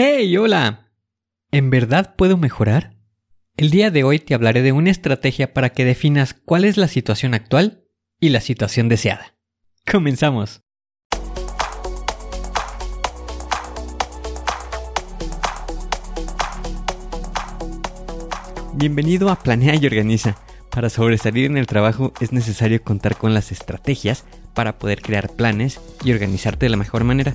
¡Hey, hola! ¿En verdad puedo mejorar? El día de hoy te hablaré de una estrategia para que definas cuál es la situación actual y la situación deseada. Comenzamos. Bienvenido a Planea y Organiza. Para sobresalir en el trabajo es necesario contar con las estrategias para poder crear planes y organizarte de la mejor manera.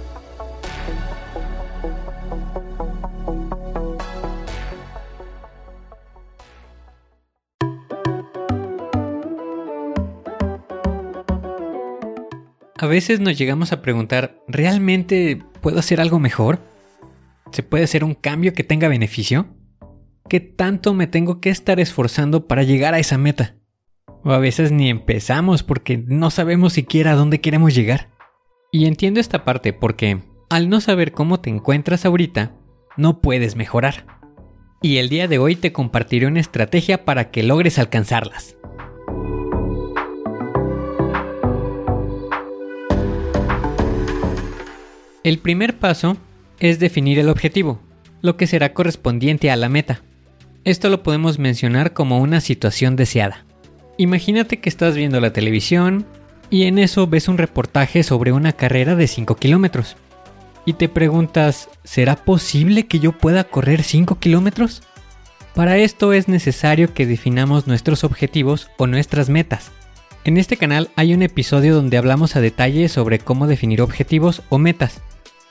A veces nos llegamos a preguntar, ¿realmente puedo hacer algo mejor? ¿Se puede hacer un cambio que tenga beneficio? ¿Qué tanto me tengo que estar esforzando para llegar a esa meta? O a veces ni empezamos porque no sabemos siquiera a dónde queremos llegar. Y entiendo esta parte porque al no saber cómo te encuentras ahorita, no puedes mejorar. Y el día de hoy te compartiré una estrategia para que logres alcanzarlas. El primer paso es definir el objetivo, lo que será correspondiente a la meta. Esto lo podemos mencionar como una situación deseada. Imagínate que estás viendo la televisión y en eso ves un reportaje sobre una carrera de 5 kilómetros. Y te preguntas, ¿será posible que yo pueda correr 5 kilómetros? Para esto es necesario que definamos nuestros objetivos o nuestras metas. En este canal hay un episodio donde hablamos a detalle sobre cómo definir objetivos o metas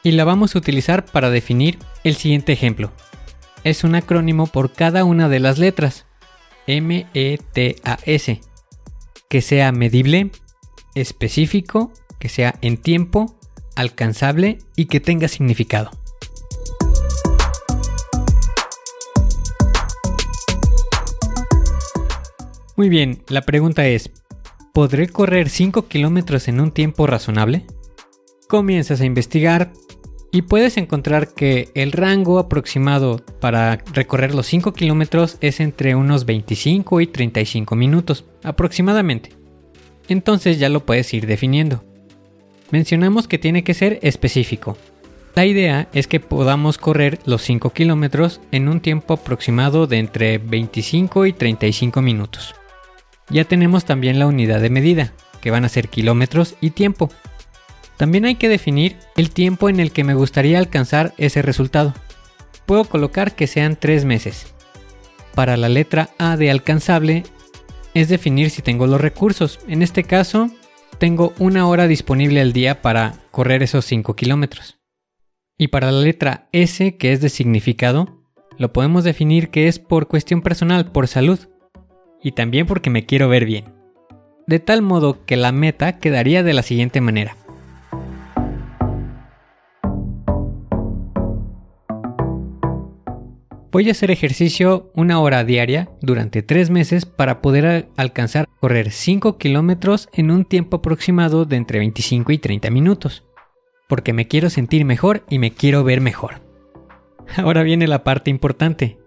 y la vamos a utilizar para definir el siguiente ejemplo. Es un acrónimo por cada una de las letras. M-E-T-A-S. Que sea medible, específico, que sea en tiempo, alcanzable y que tenga significado. Muy bien, la pregunta es, ¿podré correr 5 kilómetros en un tiempo razonable? Comienzas a investigar, y puedes encontrar que el rango aproximado para recorrer los 5 kilómetros es entre unos 25 y 35 minutos aproximadamente. Entonces ya lo puedes ir definiendo. Mencionamos que tiene que ser específico. La idea es que podamos correr los 5 kilómetros en un tiempo aproximado de entre 25 y 35 minutos. Ya tenemos también la unidad de medida, que van a ser kilómetros y tiempo. También hay que definir el tiempo en el que me gustaría alcanzar ese resultado. Puedo colocar que sean 3 meses. Para la letra A de alcanzable es definir si tengo los recursos. En este caso, tengo una hora disponible al día para correr esos 5 kilómetros. Y para la letra S, que es de significado, lo podemos definir que es por cuestión personal, por salud. Y también porque me quiero ver bien. De tal modo que la meta quedaría de la siguiente manera. Voy a hacer ejercicio una hora diaria durante tres meses para poder alcanzar correr 5 kilómetros en un tiempo aproximado de entre 25 y 30 minutos. Porque me quiero sentir mejor y me quiero ver mejor. Ahora viene la parte importante.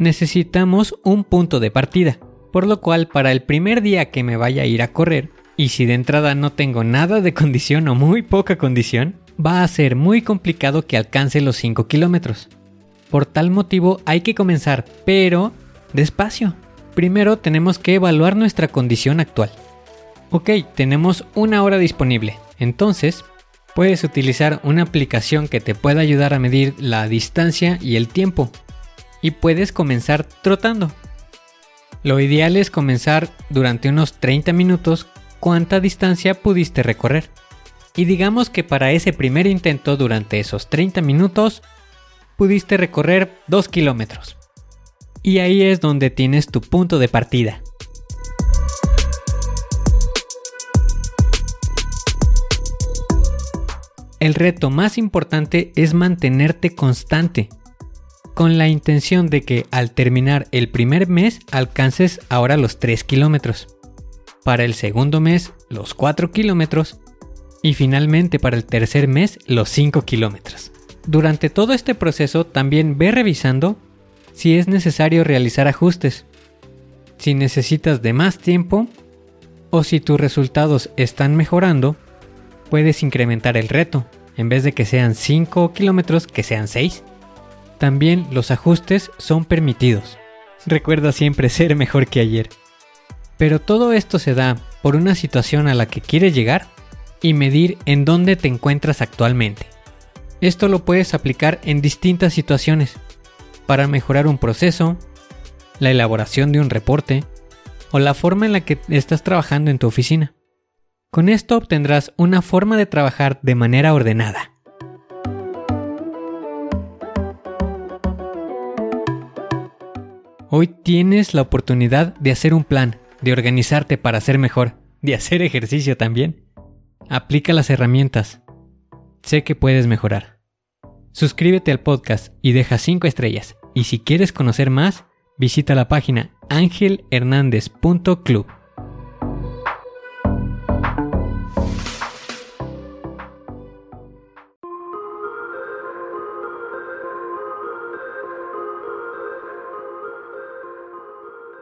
Necesitamos un punto de partida, por lo cual para el primer día que me vaya a ir a correr, y si de entrada no tengo nada de condición o muy poca condición, va a ser muy complicado que alcance los 5 kilómetros. Por tal motivo hay que comenzar, pero despacio. Primero tenemos que evaluar nuestra condición actual. Ok, tenemos una hora disponible. Entonces, puedes utilizar una aplicación que te pueda ayudar a medir la distancia y el tiempo. Y puedes comenzar trotando. Lo ideal es comenzar durante unos 30 minutos cuánta distancia pudiste recorrer. Y digamos que para ese primer intento durante esos 30 minutos pudiste recorrer 2 kilómetros. Y ahí es donde tienes tu punto de partida. El reto más importante es mantenerte constante, con la intención de que al terminar el primer mes alcances ahora los 3 kilómetros, para el segundo mes los 4 kilómetros y finalmente para el tercer mes los 5 kilómetros. Durante todo este proceso también ve revisando si es necesario realizar ajustes, si necesitas de más tiempo o si tus resultados están mejorando puedes incrementar el reto. En vez de que sean 5 kilómetros, que sean 6. También los ajustes son permitidos. Recuerda siempre ser mejor que ayer. Pero todo esto se da por una situación a la que quieres llegar y medir en dónde te encuentras actualmente. Esto lo puedes aplicar en distintas situaciones para mejorar un proceso, la elaboración de un reporte o la forma en la que estás trabajando en tu oficina. Con esto obtendrás una forma de trabajar de manera ordenada. Hoy tienes la oportunidad de hacer un plan, de organizarte para ser mejor, de hacer ejercicio también. Aplica las herramientas. Sé que puedes mejorar. Suscríbete al podcast y deja 5 estrellas. Y si quieres conocer más, visita la página angelhernandez.club.